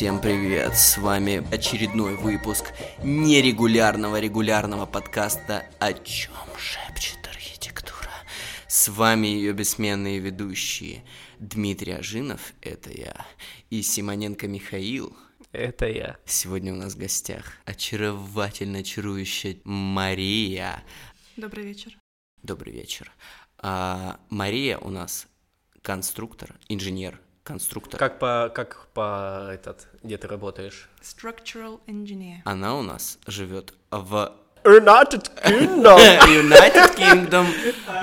Всем привет! С вами очередной выпуск нерегулярного регулярного подкаста «О чем шепчет архитектура». С вами ее бессменные ведущие Дмитрий Ажинов, это я, и Симоненко Михаил, это я. Сегодня у нас в гостях очаровательно чарующая Мария. Добрый вечер. Добрый вечер. А, Мария у нас конструктор, инженер, конструктор. Как по, как по этот, где ты работаешь? Structural engineer. Она у нас живет в United Kingdom. United Kingdom.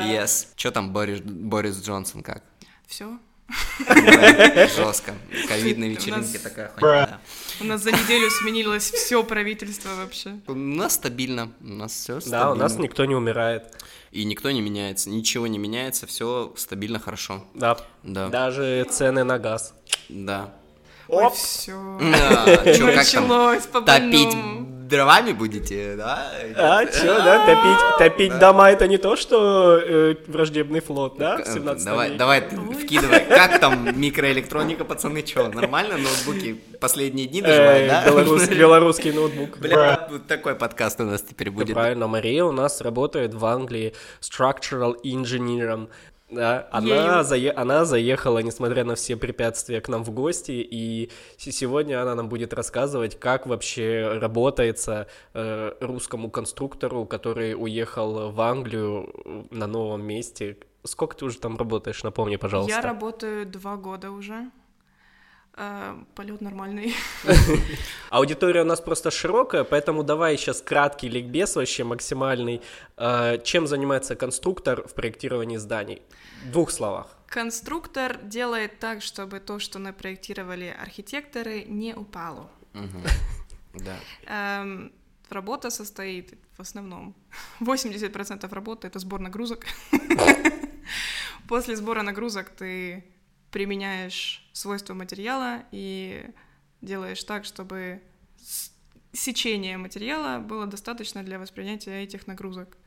Yes. Что там Борис, Борис Джонсон как? Все. Жестко. Ковидные вечеринки такая хуйня. да. У нас за неделю сменилось все правительство вообще. У нас стабильно, у нас все стабильно. Да, у нас никто не умирает. И никто не меняется, ничего не меняется, все стабильно, хорошо. Да. Да. Даже цены на газ. Да. Оп. все. А, чё, как там? Началось по Топить. Дровами будете, да? А, чё, да, топить, топить дома это не то, что э, враждебный флот, да, в 17 Давай, веке? давай, Ой. вкидывай. Как там микроэлектроника, пацаны, чё, нормально? Ноутбуки последние дни Э, доживают, да? белорус- белорусский ноутбук. Бля, вот такой подкаст у нас теперь будет. правильно, Мария у нас работает в Англии structural engineer. Да, она, зае- она заехала, несмотря на все препятствия, к нам в гости, и сегодня она нам будет рассказывать, как вообще работается э, русскому конструктору, который уехал в Англию э, на новом месте. Сколько ты уже там работаешь, напомни, пожалуйста. Я работаю два года уже. Э, Полет нормальный. Аудитория у нас просто широкая, поэтому давай сейчас краткий ликбез вообще максимальный. Э, чем занимается конструктор в проектировании зданий? В двух словах. Конструктор делает так, чтобы то, что напроектировали архитекторы, не упало. Да. Эм, Работа состоит в основном 80% работы это сбор нагрузок. После сбора нагрузок ты применяешь свойства материала и делаешь так, чтобы сечение материала было достаточно для воспринятия этих нагрузок.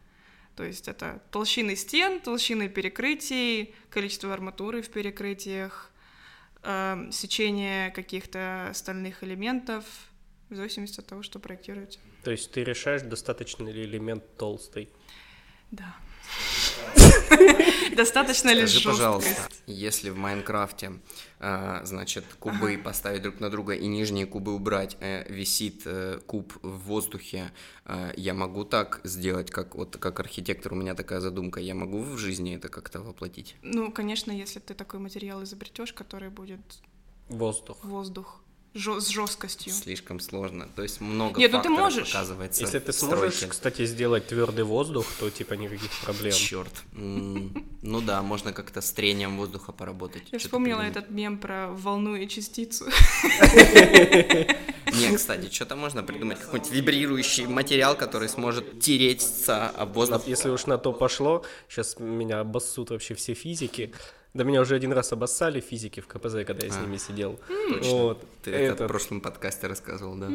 То есть это толщины стен, толщины перекрытий, количество арматуры в перекрытиях, эм, сечение каких-то стальных элементов, в зависимости от того, что проектируете. То есть ты решаешь, достаточно ли элемент толстый. Да. Достаточно ли Скажи, пожалуйста, если в Майнкрафте, а, значит, кубы поставить друг на друга и нижние кубы убрать, э, висит э, куб в воздухе, э, я могу так сделать, как вот как архитектор, у меня такая задумка, я могу в жизни это как-то воплотить? Ну, конечно, если ты такой материал изобретешь, который будет Воздух. воздух жё- с жесткостью. Слишком сложно, то есть много Нет, ну ты факторов можешь. оказывается Если ты сможешь, стройке. кстати, сделать твердый воздух, то типа никаких проблем. Черт. Ну да, можно как-то с трением воздуха поработать. Я вспомнила этот мем про волну и частицу. Не, кстати, что-то можно придумать. Какой-нибудь вибрирующий материал, который сможет тереться об воздух. Если уж на то пошло, сейчас меня обоссут вообще все физики. Да меня уже один раз обоссали физики в КПЗ, когда я с А. ними сидел. Точно. Вот. Ты это в прошлом подкасте рассказывал, да?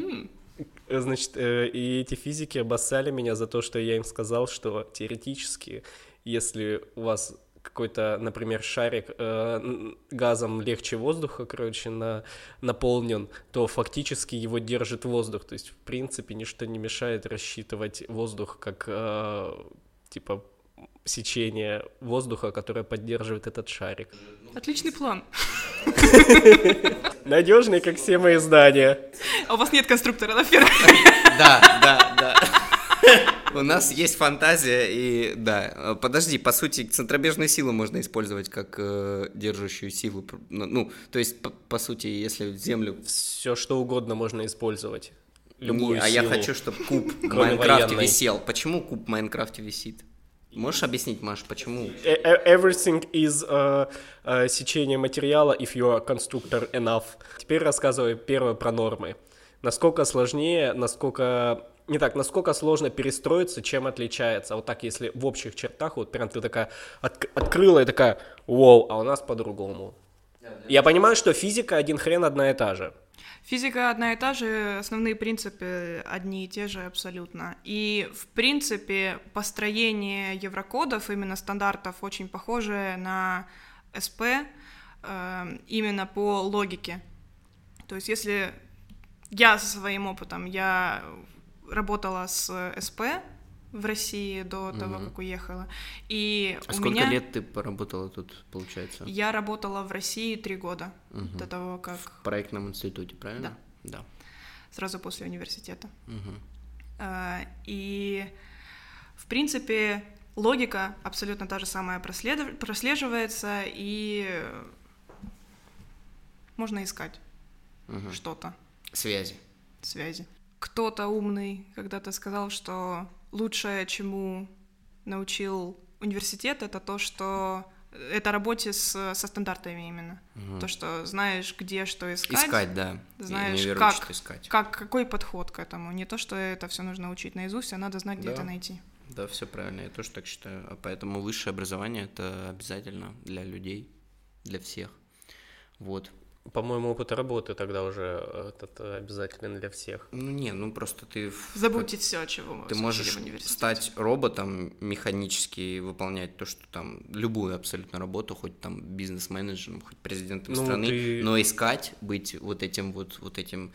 э, Значит, э, и эти физики обоссали меня за то, что я им сказал, что теоретически, если у вас какой-то, например, шарик э, газом легче воздуха, короче, на, наполнен, то фактически его держит воздух. То есть, в принципе, ничто не мешает рассчитывать воздух как, э, типа, сечение воздуха, которое поддерживает этот шарик. Отличный план. Надежный, как все мои здания. А у вас нет конструктора, да, Фера? Да, да, да. У нас есть фантазия и да. Подожди, по сути, центробежную силу можно использовать как э, держащую силу. Ну, ну, то есть, по, по сути, если землю. Все что угодно можно использовать. Любую Не, а я силу. хочу, чтобы куб в Майнкрафте военной. висел. Почему куб в Майнкрафте висит? Можешь объяснить, Маш, почему? E- e- Everything is uh, uh, сечение материала if you are constructor enough. Теперь рассказываю первое про нормы. Насколько сложнее, насколько... Не так, насколько сложно перестроиться, чем отличается. Вот так, если в общих чертах, вот прям ты такая отк- открыла и такая, вау, а у нас по-другому. Я понимаю, что физика один хрен одна и та же. Физика одна и та же, основные принципы одни и те же абсолютно. И, в принципе, построение еврокодов, именно стандартов, очень похоже на СП, э, именно по логике. То есть если я со своим опытом, я работала с СП в России до того, Мгм. как уехала, и А у сколько меня... лет ты поработала тут, получается? Я работала в России три года Мгм. до того, как В проектном институте, правильно? Да. сразу после университета. А, И, в принципе, логика абсолютно та же самая прослед- прослеживается, и можно искать Мгм. что-то, Связи. связи. Кто-то умный когда-то сказал, что лучшее, чему научил университет, это то, что это работе с, со стандартами именно. Мгм. То, что знаешь, где что искать, Искать, да. знаешь, Универ как- искать. как, какой подход к этому. Не то, что это все нужно учить наизусть, а надо знать, где Да. это найти. Да, все правильно, я тоже так считаю. А поэтому высшее образование это обязательно для людей, для всех. Вот. По-моему, опыт работы тогда уже э, этот, э, обязателен для всех. Ну не, ну просто ты... в- Забудьте все, чего вы Ты можешь стать роботом, механически выполнять то, что там, любую абсолютно работу, хоть там бизнес-менеджером, хоть президентом Ну, страны, ты- но искать, быть вот этим вот, вот этим,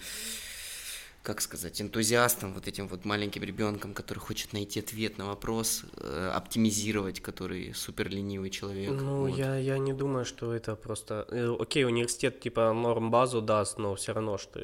как сказать, энтузиастом, вот этим вот маленьким ребенком, который хочет найти ответ на вопрос, э, оптимизировать, который супер ленивый человек. Ну, вот. я, я не думаю, что это просто... э, Окей, университет типа норм базу даст, но все равно что.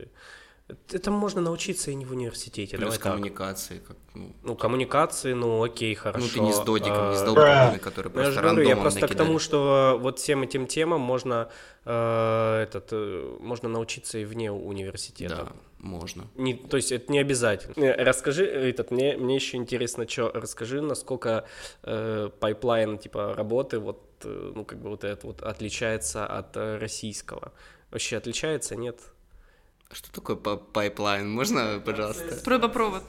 Это можно научиться и не в университете. Плюс давай так. коммуникации, как, ну, Ну, коммуникации, ну, окей, хорошо. ну, ты не с додиком, не с а, долбоебами, которые Ну, я просто говорю, я рандомом просто к накидали. тому, что вот всем этим темам можно э, этот э, можно научиться и вне университета. Да, можно. Не, то есть это не обязательно. Э, Расскажи, этот, мне, мне еще интересно, что, расскажи, насколько э, pipeline типа работы, вот, э, ну, как бы вот это вот отличается от э, российского. Вообще отличается, нет? Что такое па- pipeline? Можно, пожалуйста? Трубопровод.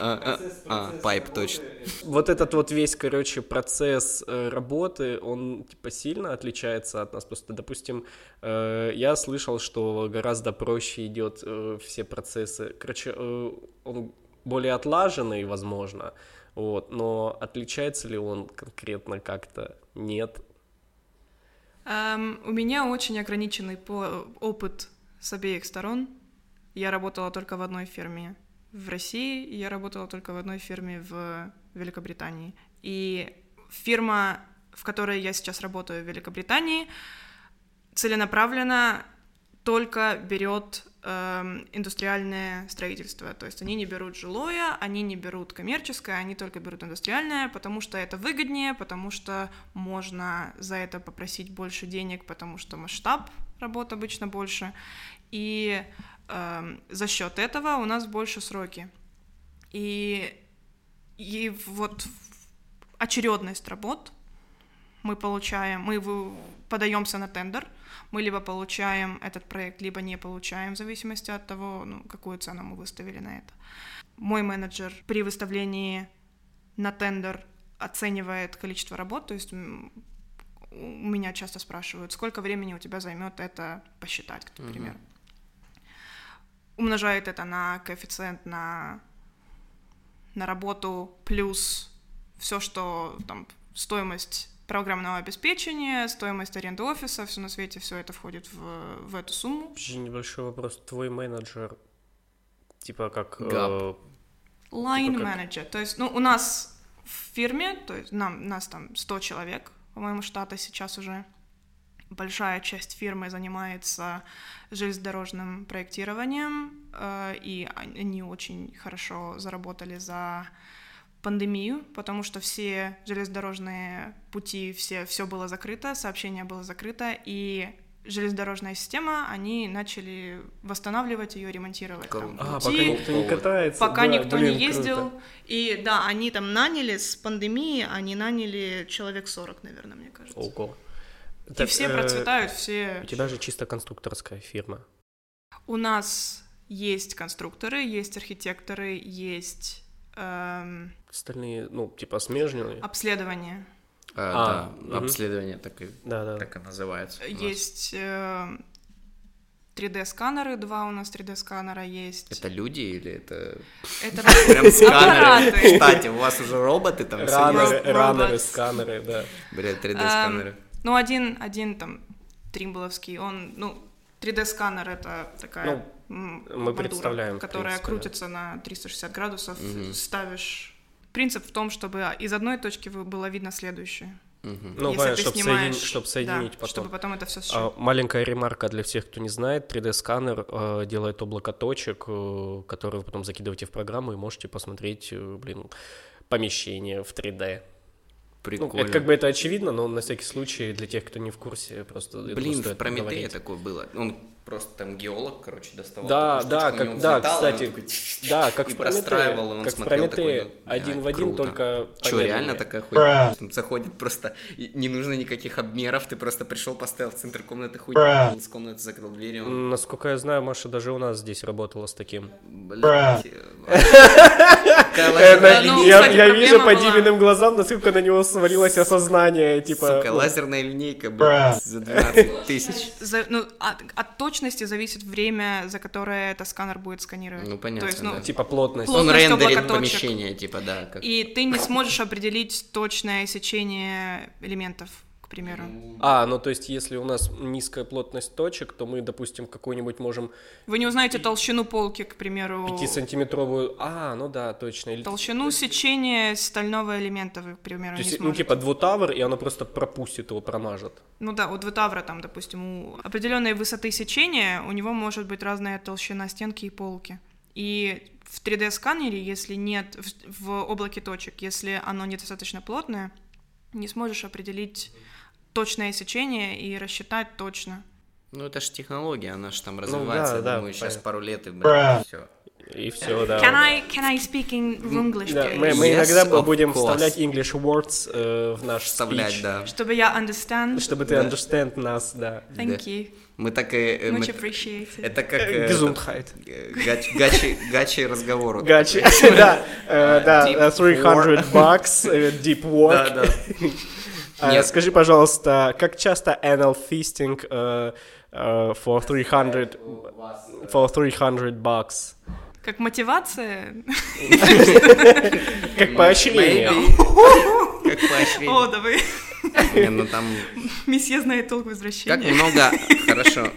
А, а, а, а, pipe, точно. Вот этот вот весь, короче, процесс э, работы, он типа сильно отличается от нас. Просто, допустим, э, я слышал, что гораздо проще идет э, все процессы. Короче, он более отлаженный, возможно, вот, но отличается ли он конкретно как-то? Нет. Эм, у меня очень ограниченный по- опыт с обеих сторон. Я работала только в одной фирме в России, я работала только в одной фирме в Великобритании. И фирма, в которой я сейчас работаю в Великобритании, целенаправленно только берет эм, индустриальное строительство. То есть они не берут жилое, они не берут коммерческое, они только берут индустриальное, потому что это выгоднее, потому что можно за это попросить больше денег, потому что масштаб работ обычно больше. И эм, за счет этого у нас больше сроки. И, и вот очередность работ мы получаем, мы подаемся на тендер, мы либо получаем этот проект, либо не получаем, в зависимости от того, ну, какую цену мы выставили на это. Мой менеджер при выставлении на тендер оценивает количество работ, то есть у меня часто спрашивают, сколько времени у тебя займет это посчитать, к примеру. Умножает это на коэффициент на, на работу плюс все, что там стоимость программного обеспечения, стоимость аренды офиса, все на свете, все это входит в, в эту сумму. Вообще небольшой вопрос. Твой менеджер, типа как... э, Габ. Line Типа как? manager. То есть, ну, у нас в фирме, то есть нам, нас там 100 человек, по-моему, штата сейчас уже. Большая часть фирмы занимается железнодорожным проектированием, э, и он- они очень хорошо заработали за пандемию, потому что все железнодорожные пути, все, все было закрыто, сообщение было закрыто, и железнодорожная система, они начали восстанавливать ее, ремонтировать. там. А, пути, пока никто не катается. пока да, никто блин, не ездил. круто. И да, они там наняли с пандемии, они наняли человек 40, наверное, мне кажется. Ого. И Так, все э, процветают, все... У тебя же чисто конструкторская фирма. У нас есть конструкторы, есть архитекторы, есть эм, Остальные, ну, типа смежные. обследование, А, А, да, мгм. обследование так и, Да, да. так и называется. есть э, 3D-сканеры, два у нас 3D-сканера есть. Это люди или это Это прям сканеры? Кстати, у вас уже роботы там Раннеры, сканеры, да. Бля, 3D-сканеры. Ну, один, один там тримбловский, он, ну, 3D-сканер это такая Ну, мы мандура, представляем, которая принципе, да. крутится на 360 градусов, Мгм. ставишь. Принцип в том, чтобы из одной точки было видно следующее. Мгм. Ну, Если понятно, чтобы снимаешь, соединить, да, соединить потом. чтобы потом это все А, маленькая ремарка для всех, кто не знает. 3D-сканер э, делает облако точек, э, которые вы потом закидываете в программу и можете посмотреть, э, блин, помещение в 3D. Ну, Прикольно. это как бы это очевидно, но на всякий случай для тех, кто не в курсе, просто Блин, в Прометее такое было. Он просто там геолог, короче, доставал. Да, да, штучку, у как- да, взлетало, кстати, такой Да, как и в Прометее, простраивал, и он как в смотрел Прометее, такой, ну, один в один, круто. только Что, реально такая хуйня? Там заходит просто, не нужно никаких обмеров, ты просто пришел, поставил в центр комнаты хуй, с комнаты закрыл дверь, и он, Насколько я знаю, Маша даже у нас здесь работала с таким. блядь, я вижу по. Диминым глазам, насколько на него свалилось осознание, типа... Сука, лазерная линейка, блядь, за 12 тысяч. За- ну, от, от точности зависит время, за которое это сканер будет сканировать. Ну, понятно, То есть, ну, да. Типа плотность. Плот- Он Плотность рендерит облака точек. помещение, типа, да. Как... И ты не сможешь определить точное сечение элементов, примеру. А, ну то есть, если у нас низкая плотность точек, то мы, допустим, какую-нибудь можем Вы не узнаете толщину полки, к примеру. 5-сантиметровую... А, ну да, точно. Или... Толщину сечения стального элемента, вы, к примеру, То не есть, ну, сможете. типа двутавр, и оно просто пропустит его, промажет. Ну да, у двутавра там, допустим, у определенной высоты сечения у него может быть разная толщина стенки и полки. И в 3D-сканере, если нет, в, в облаке точек, если оно недостаточно плотное, не сможешь определить точное сечение и рассчитать точно. Ну, это же технология, она же там да, развивается. Я да, думаю, сейчас понятно. пару лет и, блядь, все. И все, да. Can I, can I speak in English, Да, мы, мы иногда будем course. вставлять English words э, в наш Вставлять, speech, да. Чтобы я understand. Чтобы ты Да. understand нас, да. Thank Да. you. Мы так и... э, Much appreciated. Это как... э, Э, Gesundheit. гач- Гачи, гачи разговор. вот Гачи. Да, э, да, Deep э, 300 bucks, deep work. Да, да. А, Нет. Скажи, пожалуйста, как часто anal fisting э, э, for 300 for 300 bucks? Как мотивация? Как поощрение. Как поощрение. О, да вы... Не, ну там Месье знает толк в как много... Хорошо.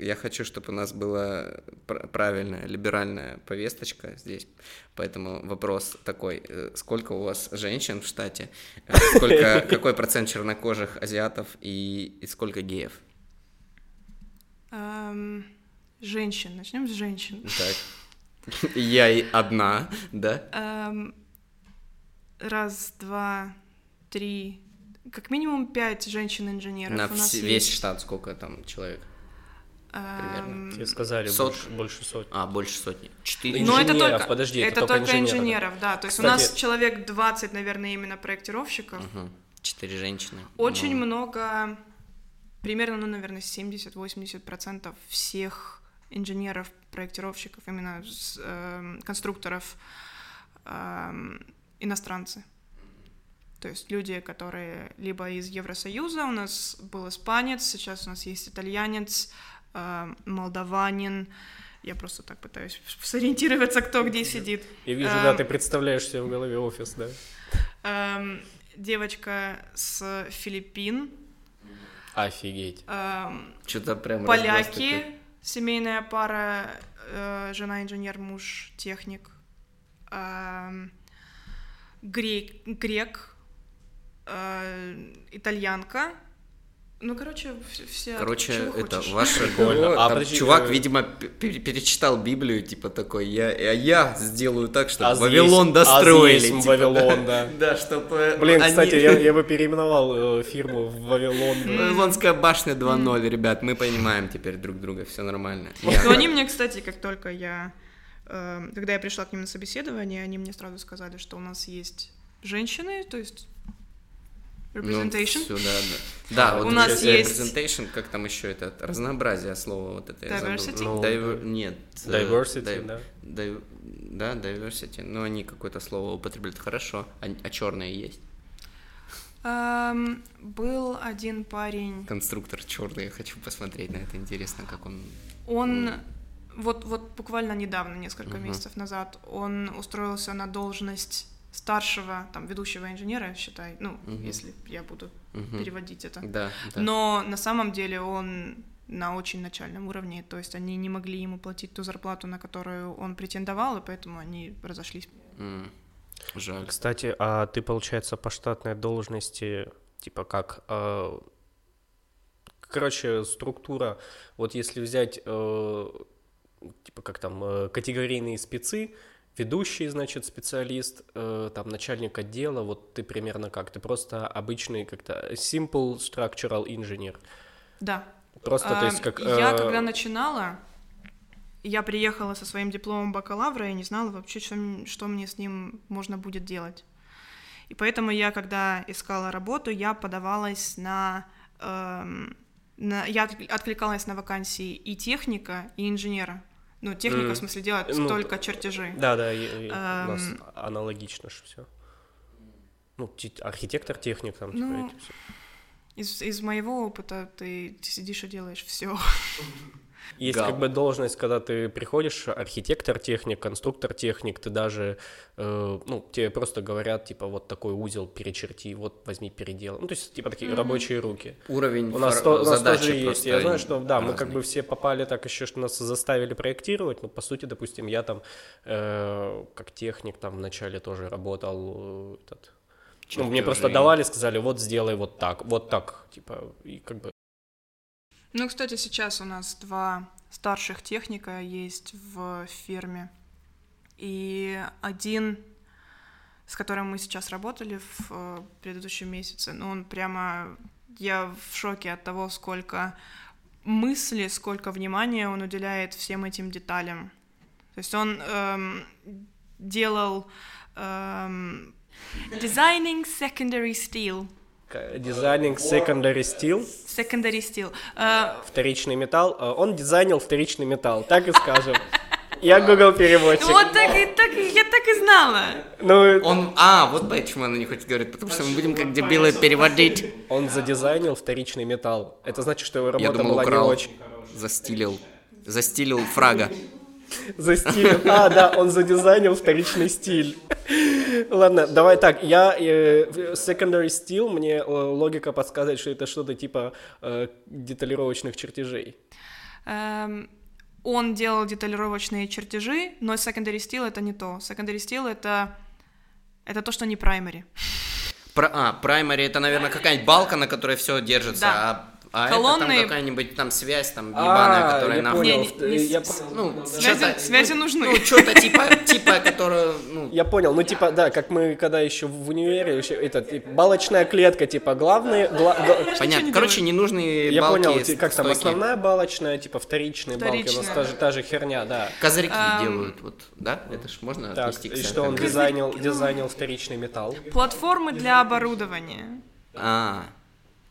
Я хочу, чтобы у нас была пр- правильная либеральная повесточка здесь. Поэтому вопрос такой. э, Сколько у вас женщин в штате? Э, Сколько, какой процент чернокожих азиатов и, и сколько геев? Эм, Женщин. Начнем с женщин. Так. Я и одна, да? Эм, Раз, два, три. Как минимум пять женщин-инженеров На у нас весь есть. штат сколько там человек? Эм, Тебе сказали Сот- больше, больше сотни. А, больше сотни. Четыре. Ну, это Инженеров, только, подожди, это это только только инженеры, да. инженеров, да. То есть Кстати- у нас человек 20, наверное, именно проектировщиков. Мгм. Четыре женщины. Очень Ну, много, примерно, ну, наверное, 70-80% всех инженеров, проектировщиков, именно с, эм, конструкторов, эм, иностранцы. То есть люди, которые либо из Евросоюза, у нас был испанец, сейчас у нас есть итальянец, молдаванин. Я просто так пытаюсь сориентироваться, кто где сидит. Я вижу, да, Эм, ты представляешь себе в голове офис, да. эм, девочка с Филиппин, Офигеть. эм, Что-то прям поляки, такой. семейная пара, э, жена инженер, муж техник, эм, грек, грек э, итальянка. Ну, короче, вс- все. Короче, чего это хочешь. ваше А, там подожди, чувак, э, видимо, пер- перечитал Библию, типа такой, я, а я сделаю так, чтобы Аз Вавилон есть- достроили. аз есть типа, Вавилон, да. Да, чтобы... Блин, они- кстати, я, я бы переименовал э, фирму в Вавилон. да. Вавилонская башня 2.0, ребят, мы понимаем теперь друг друга, все нормально. Я- Но они мне, кстати, как только я... э, когда я пришла к ним на собеседование, они мне сразу сказали, что у нас есть женщины, то есть Ну, representation. всё, да, да. Да, вот У нас есть- representation, как там еще это, разнообразие слова вот это. Diversity? Ну, Diver- Нет. э, Diversity, да. ди- Да, diversity, но они какое-то слово употребляют. Хорошо, а, а черное есть? Эм, был один парень, Конструктор черный, я хочу посмотреть на это, интересно, как он... он вот, вот буквально недавно, несколько Мгм. месяцев назад, он устроился на должность старшего, там, ведущего инженера, считай, ну, Мгм. если я буду Мгм. переводить это. Да, да. Но на самом деле он на очень начальном уровне, то есть они не могли ему платить ту зарплату, на которую он претендовал, и поэтому они разошлись. М, Жаль. Кстати, а ты, получается, по штатной должности, типа как... э, Короче, структура, вот если взять, э, типа как там, э, категорийные спецы, ведущий, значит, специалист, э, там, начальник отдела, вот ты примерно как? Ты просто обычный как-то simple structural engineer. Да. Просто, то А, есть, как... Я, э, когда начинала, я приехала со своим дипломом бакалавра и не знала вообще, что, что мне с ним можно будет делать. И поэтому я, когда искала работу, я подавалась на... эм, на- я отк- откликалась на вакансии и техника, и инженера. Ну, техника, М, в смысле, делать ну, только чертежи. Да, да, и- и у нас Эм. аналогично же все. Ну, те- архитектор, техник там, типа, Ну, эти всё. Из, из моего опыта ты сидишь и делаешь все. Есть Гал. как бы должность, когда ты приходишь, архитектор, техник, конструктор, техник, ты даже, э, ну, тебе просто говорят, типа, вот такой узел перечерти, вот возьми передел. Ну, то есть, типа, такие рабочие руки. Уровень У нас, фор- то- у нас тоже есть. Я знаю, что, да, мы как бы все попали так еще, что нас заставили проектировать, но, по сути, допустим, я там, э, как техник, там, вначале тоже работал, э, этот, ну, мне просто давали, сказали, вот сделай вот так, вот так, типа, и как бы Ну, кстати, сейчас у нас два старших техника есть в фирме. И один, с которым мы сейчас работали в э, предыдущем месяце, ну, он прямо... Я в шоке от того, сколько мысли, сколько внимания он уделяет всем этим деталям. То есть он эм, делал эм, designing secondary steel. Дизайнинг secondary steel, Secondary steel. Э, вторичный металл, э, он дизайнил вторичный металл, так и скажем. Я Google переводчик. вот так и так, я так и знала. Ну, Он, а, вот почему она не хочет говорить, потому что мы будем как дебилы переводить. он задизайнил вторичный металл. Это значит, что его Я работа думал, была не украл, очень. застилил, застилил фрага. Застилил. А, да, он задизайнил вторичный стиль. Ладно, давай так. Я э, secondary steel, мне э, логика подсказывает, что это что-то типа э, деталировочных чертежей. Эм, он делал деталировочные чертежи, но secondary steel это не то. Secondary steel это это то, что не primary. Про, а, праймари это, наверное, какая-нибудь балка, на которой все держится, Да. а, а Колонны- это там какая-нибудь там связь, там ебаная, А, которая я нахуй. понял. Не, не, не Я с- по- Ну, Связи, что-то- связи нужны. Ну, что-то типа, типа, которую, ну, Я понял, ну типа, да, как мы когда еще в универе, еще, это, типа, балочная клетка, типа, главные, гла- понятно. не Короче, ненужные я балки, понял, ти- как там, основная балочная, типа, вторичные балки, у нас та же, та же херня, да. Козырьки делают, вот, да? Это ж можно Так, отнести к и что он дизайнил, дизайнил вторичный металл. Платформы для оборудования. А,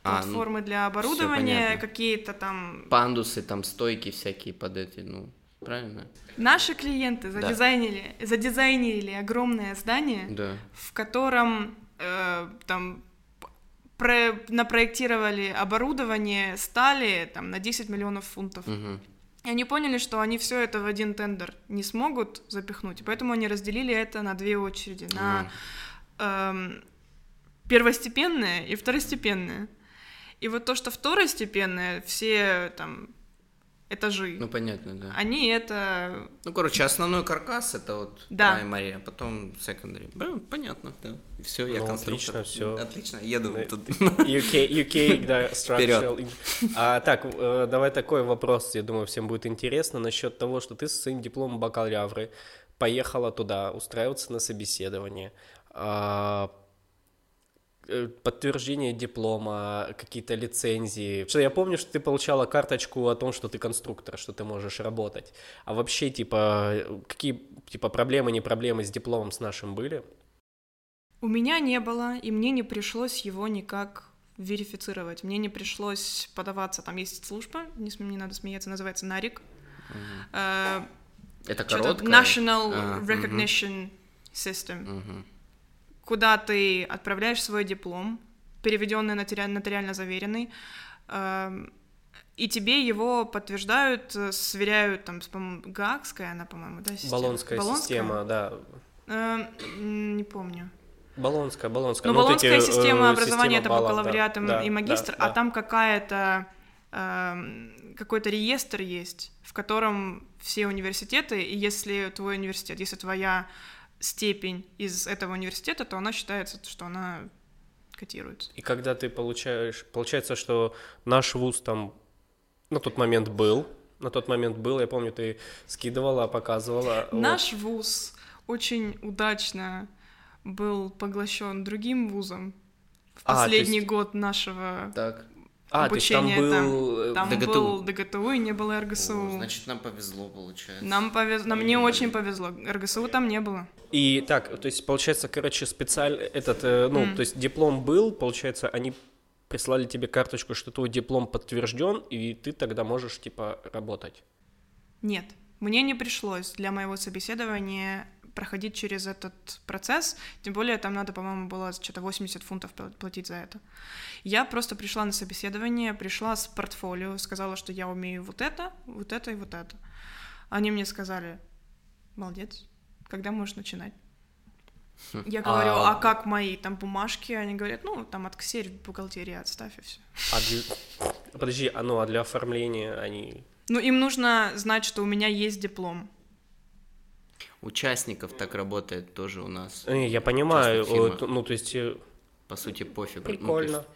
а, ну, Платформы для оборудования, какие-то там. пандусы, там стойки всякие под эти, ну, правильно? Наши клиенты задизайнили, задизайнили огромное здание, Да. в котором э, там про- напроектировали оборудование стали там на 10 миллионов фунтов. Мгм. И они поняли, что они все это в один тендер не смогут запихнуть, поэтому они разделили это на две очереди, на эм, первостепенное и второстепенное. И вот то, что второстепенное, все там этажи, Ну, понятно, да. они это... Ну, короче, основной каркас это вот Да. primary, а потом secondary. Да, понятно, да. Все, я Ну, конструктор. отлично, всё. Отлично, еду Да. тут. UK, UK, да, structural. А, так, э, давай такой вопрос, я думаю, всем будет интересно, насчет того, что ты со своим дипломом бакалавры поехала туда устраиваться на собеседование. А, подтверждение диплома, какие-то лицензии. Что я помню, что ты получала карточку о том, что ты конструктор, что ты можешь работать. А вообще, типа, э, какие типа проблемы, не проблемы с дипломом с нашим были? У меня не было, и мне не пришлось его никак верифицировать. Мне не пришлось подаваться, там есть служба, не, не надо смеяться, называется НАРИК. Э, Это что-то короткое? National А. Recognition System. Мгм. Куда ты отправляешь свой диплом, переведенный нотари- нотариально заверенный, эм, и тебе его подтверждают, э, сверяют, там, по-моему, Гаагская она, по-моему, да, система? Болонская, система, да. Эм, не помню. Болонская, Болонская. Ну, вот Болонская эти, э, система образования система это баллов, бакалавриат и- да, и магистр, да, а да. там какая-то эм, какой-то реестр есть, в котором все университеты, и если твой университет, если твоя степень из этого университета, то она считается, что она котируется. И когда ты получаешь, получается, что наш вуз там на тот момент был, на тот момент был, я помню, ты скидывала, показывала. Наш вот. вуз очень удачно был поглощен другим вузом в а, последний есть... год нашего так. А, обучения. То там был, там, там ДГТУ. был ДГТУ и не было РГСУ. О, значит, нам повезло, получается. Нам повезло, нам не очень повезло. РГСУ там не было. И так, то есть, получается, короче, специально этот, э, ну, mm. то есть диплом был, получается, они прислали тебе карточку, что твой диплом подтвержден, и ты тогда можешь, типа, работать. Нет, мне не пришлось для моего собеседования проходить через этот процесс, тем более там надо, по-моему, было что-то 80 фунтов платить за это. Я просто пришла на собеседование, пришла с портфолио, сказала, что я умею вот это, вот это и вот это. Они мне сказали, молодец, когда можешь начинать? Хм. Я говорю, а... а как мои там бумажки? Они говорят, ну, там от ксерь в бухгалтерии отставь и все. А для... Подожди, а ну, а для оформления они... Ну, им нужно знать, что у меня есть диплом участников так работает тоже у нас. Э, я понимаю, ну то есть... Э, По сути, пофиг. Прикольно. Ну, есть...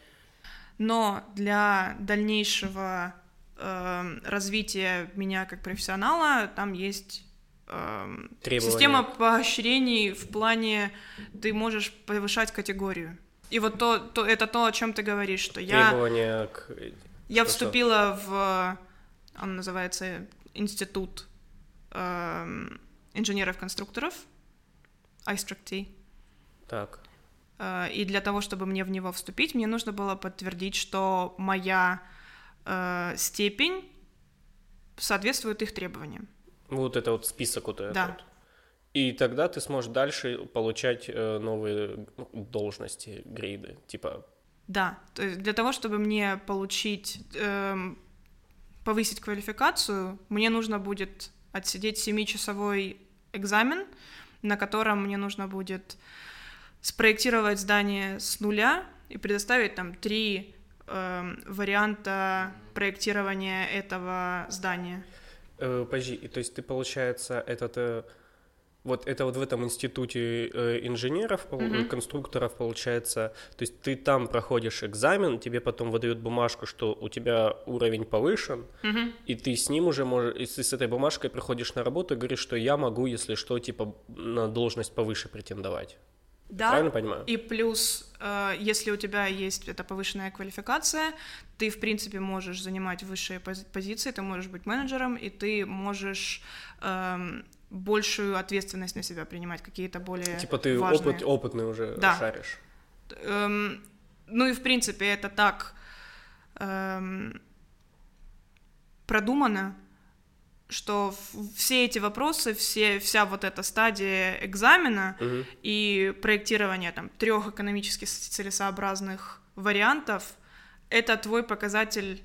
Но для дальнейшего э, развития меня как профессионала там есть э, система поощрений в плане ты можешь повышать категорию. И вот то, то это то, о чем ты говоришь, что Требования я... к... Я вступила в... Он называется институт... Э, инженеров-конструкторов, iStruct Так. Э, и для того, чтобы мне в него вступить, мне нужно было подтвердить, что моя э, степень соответствует их требованиям. Вот это вот список вот этот. Да. Вот. И тогда ты сможешь дальше получать э, новые должности, грейды, типа. Да, то есть для того, чтобы мне получить, э, повысить квалификацию, мне нужно будет отсидеть 7-часовой экзамен, на котором мне нужно будет спроектировать здание с нуля и предоставить там три э, варианта проектирования этого здания. Э, подожди, то есть ты, получается, этот э, вот это вот в этом институте э, инженеров, mm-hmm. конструкторов получается, то есть ты там проходишь экзамен, тебе потом выдают бумажку, что у тебя уровень повышен, mm-hmm. и ты с ним уже можешь, если с этой бумажкой приходишь на работу и говоришь, что я могу, если что, типа на должность повыше претендовать. Да. Правильно понимаю? И плюс, э, если у тебя есть эта повышенная квалификация, ты, в принципе, можешь занимать высшие позиции, ты можешь быть менеджером, и ты можешь эм, большую ответственность на себя принимать, какие-то более Типа ты важные. опыт, опытный уже да. шаришь. Эм, ну и в принципе это так эм, продумано, что все эти вопросы, все, вся вот эта стадия экзамена угу. и проектирование там трех экономически целесообразных вариантов, это твой показатель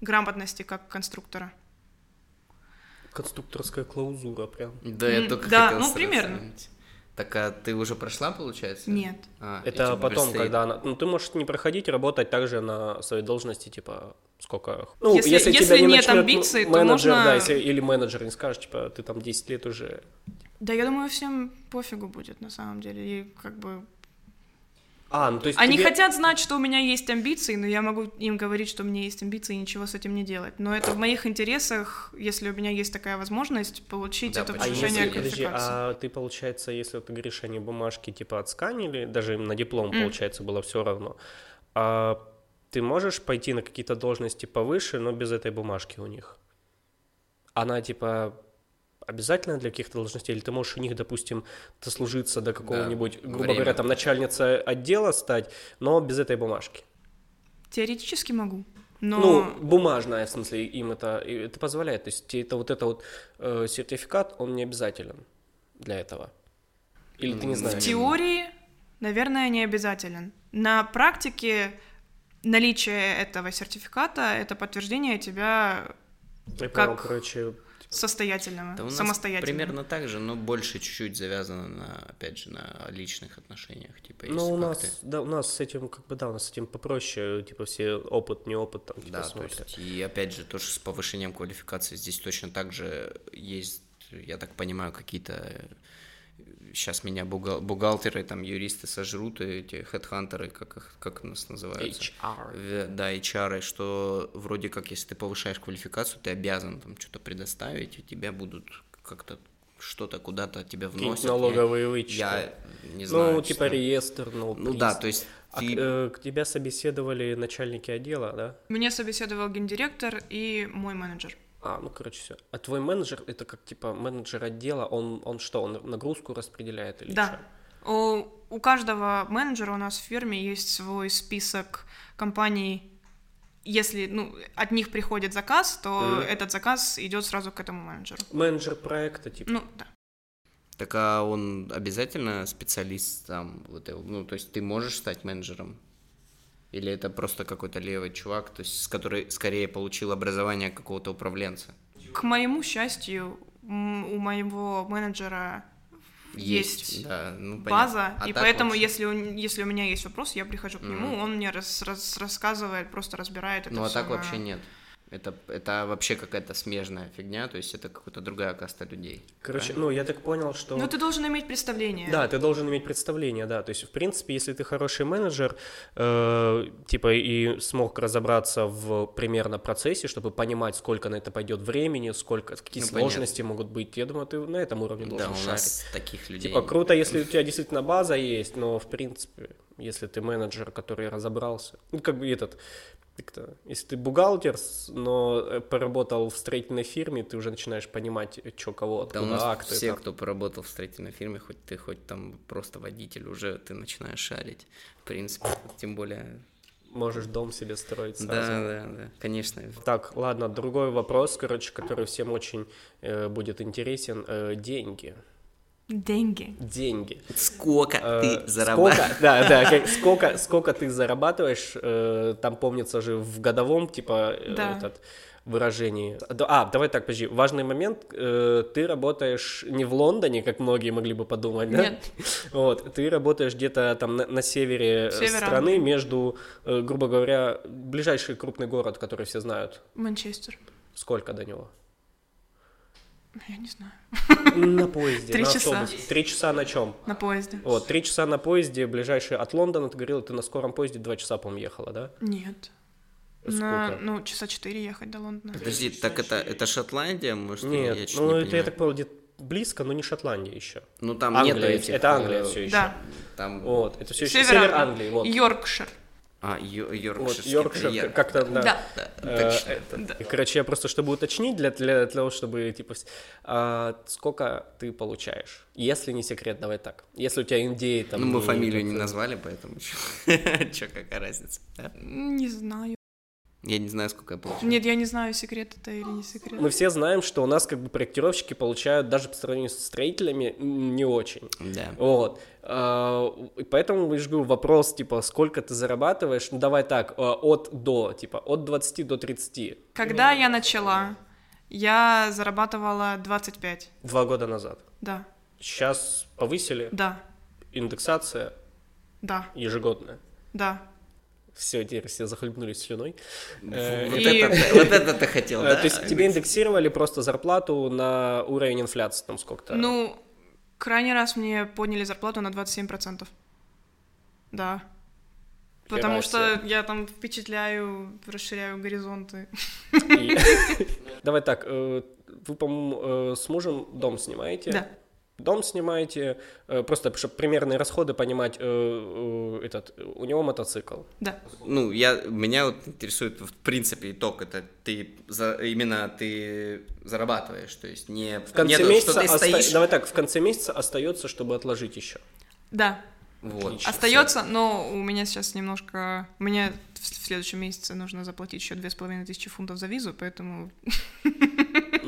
грамотности как конструктора конструкторская клаузура прям. Да, я только да, хотел ну примерно. Сравнить. Так, а ты уже прошла, получается? Нет. А, это потом, предстоит... когда она... Ну, ты можешь не проходить, работать также на своей должности, типа, сколько... Ну, если, если, если тебя не нет амбиций, менеджер, то можно... да, если, или менеджер не скажет, типа, ты там 10 лет уже... Да, я думаю, всем пофигу будет, на самом деле, и как бы а, ну то есть Они тебе... хотят знать, что у меня есть амбиции, но я могу им говорить, что у меня есть амбиции и ничего с этим не делать. Но это в моих интересах, если у меня есть такая возможность, получить да, это повышение а квалификации. Подожди, а ты, получается, если ты говоришь, они бумажки типа отсканили, даже на диплом, mm. получается, было все равно, а ты можешь пойти на какие-то должности повыше, но без этой бумажки у них? Она типа обязательно для каких-то должностей, или ты можешь у них, допустим, дослужиться до какого-нибудь, да, грубо время. говоря, там начальница отдела стать, но без этой бумажки? Теоретически могу. Но... Ну, бумажная, в смысле, им это, это позволяет. То есть это вот это вот э, сертификат, он не обязателен для этого. Или ты не знаешь? В теории, наверное, не обязателен. На практике наличие этого сертификата, это подтверждение тебя Я как... понял, короче, состоятельного, Да у нас самостоятельного. примерно так же, но больше чуть-чуть завязано на, опять же, на личных отношениях, типа, Ну, у нас, ты- да, у нас с этим, как бы, да, у нас с этим попроще, типа, все опыт, не опыт, там, типа, Да, то смотрят. есть, и опять же, тоже с повышением квалификации здесь точно так же есть, я так понимаю, какие-то сейчас меня бухгал- бухгалтеры, там, юристы сожрут, и эти хедхантеры, как, их- как у нас называются? HR. Да, HR, что вроде как, если ты повышаешь квалификацию, ты обязан там что-то предоставить, и тебя будут как-то что-то куда-то тебя Какие-нибудь вносят. Налоговые вычеты. Я не знаю. Ну, типа честно. реестр, ну, Ну да, то есть А ты... к- э, к тебя собеседовали начальники отдела, да? Меня собеседовал гендиректор и мой менеджер. А, ну, короче, все. А твой менеджер, это как, типа, менеджер отдела, он, он что, он нагрузку распределяет или Да. чё? У, у каждого менеджера у нас в фирме есть свой список компаний. Если ну, от них приходит заказ, то Мгм. этот заказ идет сразу к этому менеджеру. Менеджер проекта, типа. Ну, да. Так а он обязательно специалист там, вот, ну, то есть ты можешь стать менеджером? Или это просто какой-то левый чувак, то есть с который скорее получил образование какого-то управленца? К моему счастью, у моего менеджера есть, да, ну, база, А и поэтому, вообще- если, у- если у меня есть вопрос, я прихожу к нему, он мне рас- рас- рассказывает, просто разбирает это Ну, а так на- вообще нет. Это, это вообще какая-то смежная фигня, то есть это какая-то другая каста людей. Короче, ну, я так понял, что... Ну, ты должен иметь представление. Да, ты должен иметь представление, да. То есть, в принципе, если ты хороший менеджер, э, типа, и смог разобраться в примерно процессе, чтобы понимать, сколько на это пойдет времени, сколько, какие Ну, сложности могут быть, я думаю, ты на этом уровне Да, должен у шарить. нас таких людей. Типа, круто, если у тебя действительно база есть, но, в принципе, если ты менеджер, который разобрался, ну, как бы этот, как-то, если ты бухгалтер, но э, поработал в строительной фирме, ты уже начинаешь понимать, что кого, Да у откуда нас акты. все, там. кто поработал в строительной фирме, хоть ты хоть там просто водитель, уже ты начинаешь шарить. В принципе, тем более. Можешь дом себе строить сразу. Да, да, да, конечно. Так, ладно, другой вопрос, короче, который всем очень э, будет интересен. Э, деньги. Деньги. Деньги. Сколько Э, ты зарабатываешь? Сколько, да, да, как- сколько, сколько ты зарабатываешь, э, там помнится же в годовом, типа, э, Да. этот выражении. А, давай так, подожди, важный момент, э, ты работаешь не в Лондоне, как многие могли бы подумать, да? Нет. Вот, ты работаешь где-то там на, на севере э, Север страны, между, э, грубо говоря, ближайший крупный город, который все знают. Манчестер. Сколько до него? Я не знаю. На поезде, Три на часа. автобусе. Три часа на чем? На поезде. Вот, три часа на поезде, ближайший от Лондона, ты говорила, ты на скором поезде два часа, по-моему, ехала, да? Нет. Сколько? На, ну, часа четыре ехать до Лондона. Подожди, так это, это Шотландия, может? Нет, я ну не это, я так понял, где близко, но не Шотландия еще. Ну там Англия, нету этих... это Англия э, все еще. Да. Там... Вот, это все еще Север, север, Англии. Англии, вот. Йоркшир. А, Йо- Вот, Йоркширский Йоркшир, как-то, да. Да. Да, Э, точно. это- Короче, я просто, чтобы уточнить, для, для, для того, чтобы, типа, а, сколько ты получаешь? Если не секрет, давай так. Если у тебя индей там... Ну, мы не- фамилию не это- назвали, поэтому чё, чё, какая разница, да? Не знаю. Я не знаю, сколько я получаю. Нет, я не знаю, секрет это или не секрет. Мы все знаем, что у нас как бы проектировщики получают даже по сравнению с строителями не очень. Да. Вот. А, и Поэтому я же говорю, вопрос, типа, сколько ты зарабатываешь? Ну, давай так, а, от до, типа, от 20 до 30. Когда я начала, я зарабатывала 25. Два года назад. Да, Сейчас повысили, да, индексация да, ежегодная. да. Все, теперь все захлебнулись слюной. Вот Э, и- это вот это ты хотел, да? То есть тебе индексировали просто зарплату на уровень инфляции, там сколько-то? Ну, крайний раз мне подняли зарплату на 27%. Да. Потому что я там впечатляю, расширяю горизонты. Давай так, э, вы, по-моему, э, с мужем дом снимаете? Да. Дом снимаете, э, просто чтобы примерные расходы понимать, э, э, этот, у него мотоцикл. Да. Ну, я, меня вот интересует, в принципе, итог, это ты, за, именно ты зарабатываешь, то есть не... В конце нету, месяца, что ты оста- стоишь... давай так, в конце месяца остается, чтобы отложить еще. Да. Вот. Отлично. Остается, но у меня сейчас немножко... Мне в в следующем месяце нужно заплатить еще две с половиной тысячи фунтов за визу, поэтому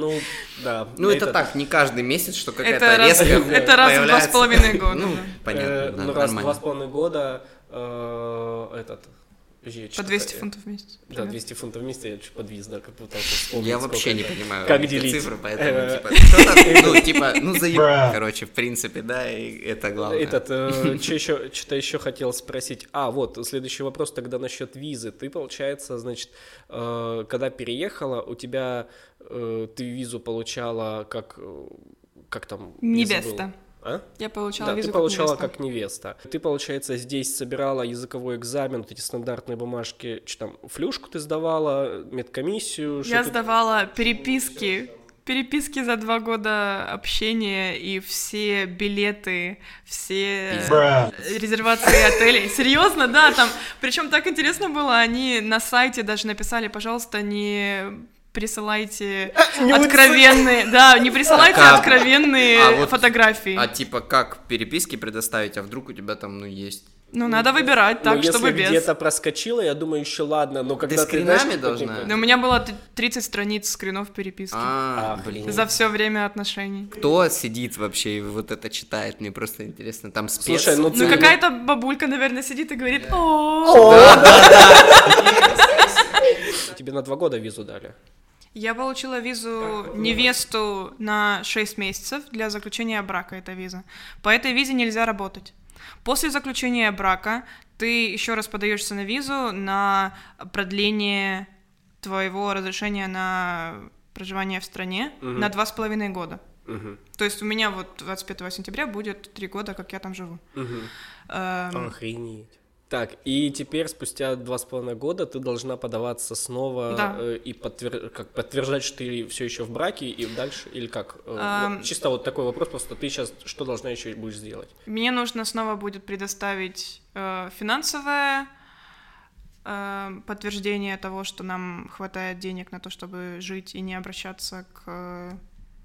Ну, да. Ну, это, так, не каждый месяц, что какая-то это раз, резкая это раз в два с появляется. половиной года. Ну, понятно, Э, да, ну, раз в нормально. два с половиной года э, этот я По что-то- 200 фунтов в месяц. Да, примерно. 200 фунтов в месяц, я чуть подвис, да, как пытался вспомнить. Я вообще не понимаю Как делить? цифры, поэтому, Э, типа, что-то, ну, типа, ну, заеб... Короче, в принципе, да, и это главное. Этот, еще, что-то еще хотел спросить. А, вот, следующий вопрос тогда насчет визы. Ты, получается, значит, э, когда переехала, у тебя, э, ты визу получала как, э, как там? я забыл. Невеста. А? Я получала Да, визу ты как получала невеста. как невеста. Ты, получается, здесь собирала языковой экзамен, вот эти стандартные бумажки, что там, флюшку ты сдавала, медкомиссию? Я ты- сдавала переписки. Переписки за два года общения и все билеты, все резервации отелей. Серьезно, да, там. Причем так интересно было, они на сайте даже написали, пожалуйста, не присылайте откровенные, да, не присылайте а- откровенные а вот- фотографии. А типа как переписки предоставить, а вдруг у тебя там, ну, есть... Ну, надо выбирать Ну, так, если чтобы без. где-то проскочила, я думаю, еще ладно, но когда ты, знаешь, скринами как должна? Но у меня было т- 30 страниц скринов переписки. А, Ах, блин. За все время отношений. Кто сидит вообще и вот это читает? Мне просто интересно. Там спец... Слушай, ну Ну, какая-то бабулька, наверное, сидит и говорит, о Тебе на два года визу дали. Я получила визу невесту на 6 месяцев для заключения брака, эта виза. По этой визе нельзя работать. После заключения брака ты еще раз подаешься на визу на продление твоего разрешения на проживание в стране на два с половиной года. Мгм. То есть у меня вот 25 сентября будет три года, как я там живу. Мгм. Эм, Охренеть. Так, и теперь спустя два с половиной года ты должна подаваться снова Да. э, и подтвер- как, подтверждать, что ты все еще в браке и дальше, или как? Э, вот чисто вот такой вопрос, просто ты сейчас что должна еще будешь сделать? Мне нужно снова будет предоставить э, финансовое э, подтверждение того, что нам хватает денег на то, чтобы жить и не обращаться к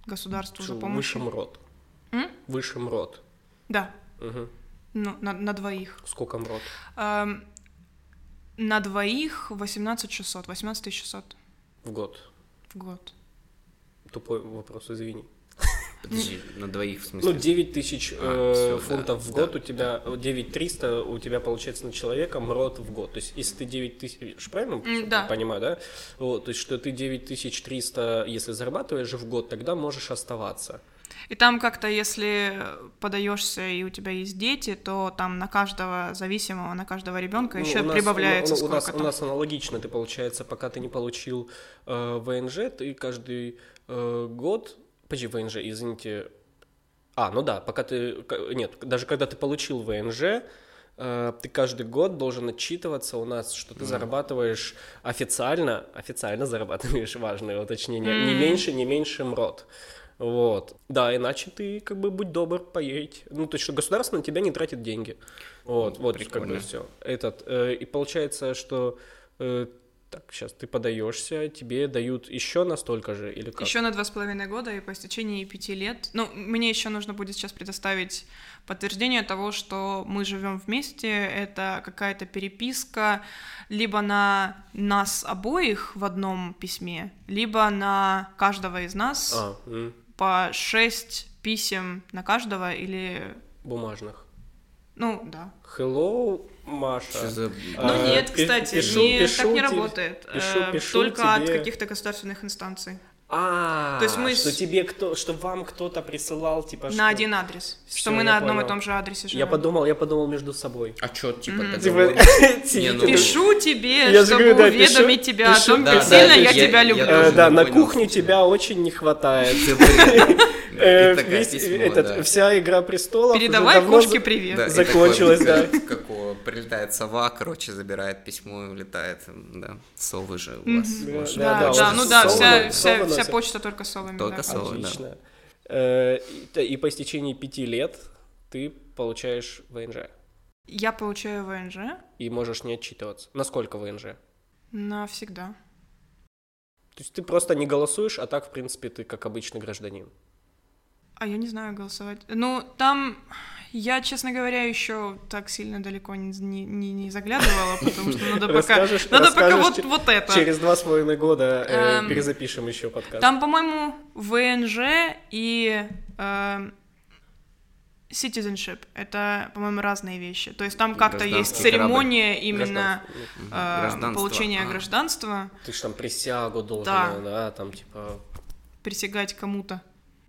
государству за помощью. Высшим род. М? Высшим род. Да, Мгм. Ну, на, на двоих. Сколько мрод? Эм, на двоих 18 600, 18 600 В год. в год. Тупой вопрос, извини. Подожди, на двоих в смысле? Ну, 9 тысяч А, э, всё, фунтов да, в год да, у тебя, 9 300 у тебя получается на человека мрот в год. То есть, если ты 9 тысяч, правильно да. понимаю, да? Вот, то есть, что ты 9300, если зарабатываешь в год, тогда можешь оставаться. И там как-то, если подаешься и у тебя есть дети, то там на каждого зависимого, на каждого ребенка Ну, еще у нас- прибавляется у, у нас, сколько-то. у нас аналогично, ты, получается, пока ты не получил э, ВНЖ, ты каждый э, год, подожди, ВНЖ, извините, а, ну да, пока ты, нет, даже когда ты получил ВНЖ, э, ты каждый год должен отчитываться у нас, что ты зарабатываешь официально, официально зарабатываешь, важное уточнение, не М. меньше, не меньше МРОД. Вот. Да, иначе ты, как бы, будь добр, поедь. Ну, то есть, что государство на тебя не тратит деньги. Вот, вот, как бы все. Этот, э, и получается, что э, так, сейчас ты подаешься, тебе дают еще настолько же, или как? Еще на два с половиной года и по истечении пяти лет. Ну, мне еще нужно будет сейчас предоставить подтверждение того, что мы живем вместе. Это какая-то переписка либо на нас обоих в одном письме, либо на каждого из нас А, м, по шесть писем на каждого или... бумажных. Ну, да. Hello, Маша. Что за... А, Ну нет, кстати, пишу- не, пишу так не тебе- работает. пишу- Э, пишу только от тебе- каких-то государственных инстанций. А, То есть мы что с- тебе кто, что вам кто-то присылал, типа, что- На один адрес. Всё, что мы на одном понял. и том же адресе живем. Я подумал, я подумал между собой. А чё, типа, договор? Типа, Не, ну- Пишу тебе, Я чтобы говорю, да, пишу- уведомить тебя пишу- о том, Да, как да, сильно я- я, я- тебя я люблю. Э, да, на кухню тебя очень не хватает. Э, весь- письмо, этот, да. Вся игра престолов Передавай кошке привет. Да, и Закончилось, такой, да. Как, прилетает сова, короче, забирает письмо и улетает. Да, совы же у вас. Да, Да, да, да, ну да, совы вся, почта только совами. Только да. совы. Отлично. Э, И т- и по истечении пяти лет ты получаешь ВНЖ. Я получаю ВНЖ И можешь не отчитываться. Насколько ВНЖ? навсегда. То есть ты просто не голосуешь, а так, в принципе, ты как обычный гражданин. А я не знаю голосовать. Ну, там я, честно говоря, еще так сильно далеко не, не, не- заглядывала, потому что надо пока... Расскажешь- Надо пока расскажешь вот, че- вот это. Через два с половиной года э, Эм, перезапишем еще подкаст. Там, по-моему, ВНЖ и... эм, citizenship — это, по-моему, разные вещи. То есть там как-то есть церемония именно Гражданство. э, Гражданство, получения а. гражданства, Ты ж там присягу должен, Да. да, там типа присягать кому-то.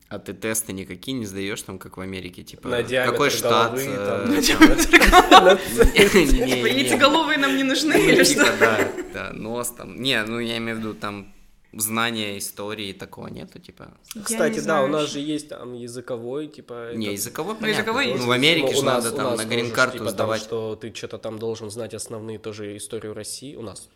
А ты тесты никакие не сдаешь там, как в Америке, типа на какой штат? головы, там, яйцеголовые нам не нужны Ну, или типа, что? Да, да, нос там. Не, ну я имею в виду там знания истории такого нету, типа. Кстати, да, у нас же есть там языковой, типа... Не, языковой, Ну, понятно. языковой есть. Ну, в Америке Ну, же надо там на грин-карту типа, сдавать. что ты что-то там должен знать основные тоже историю России. У нас.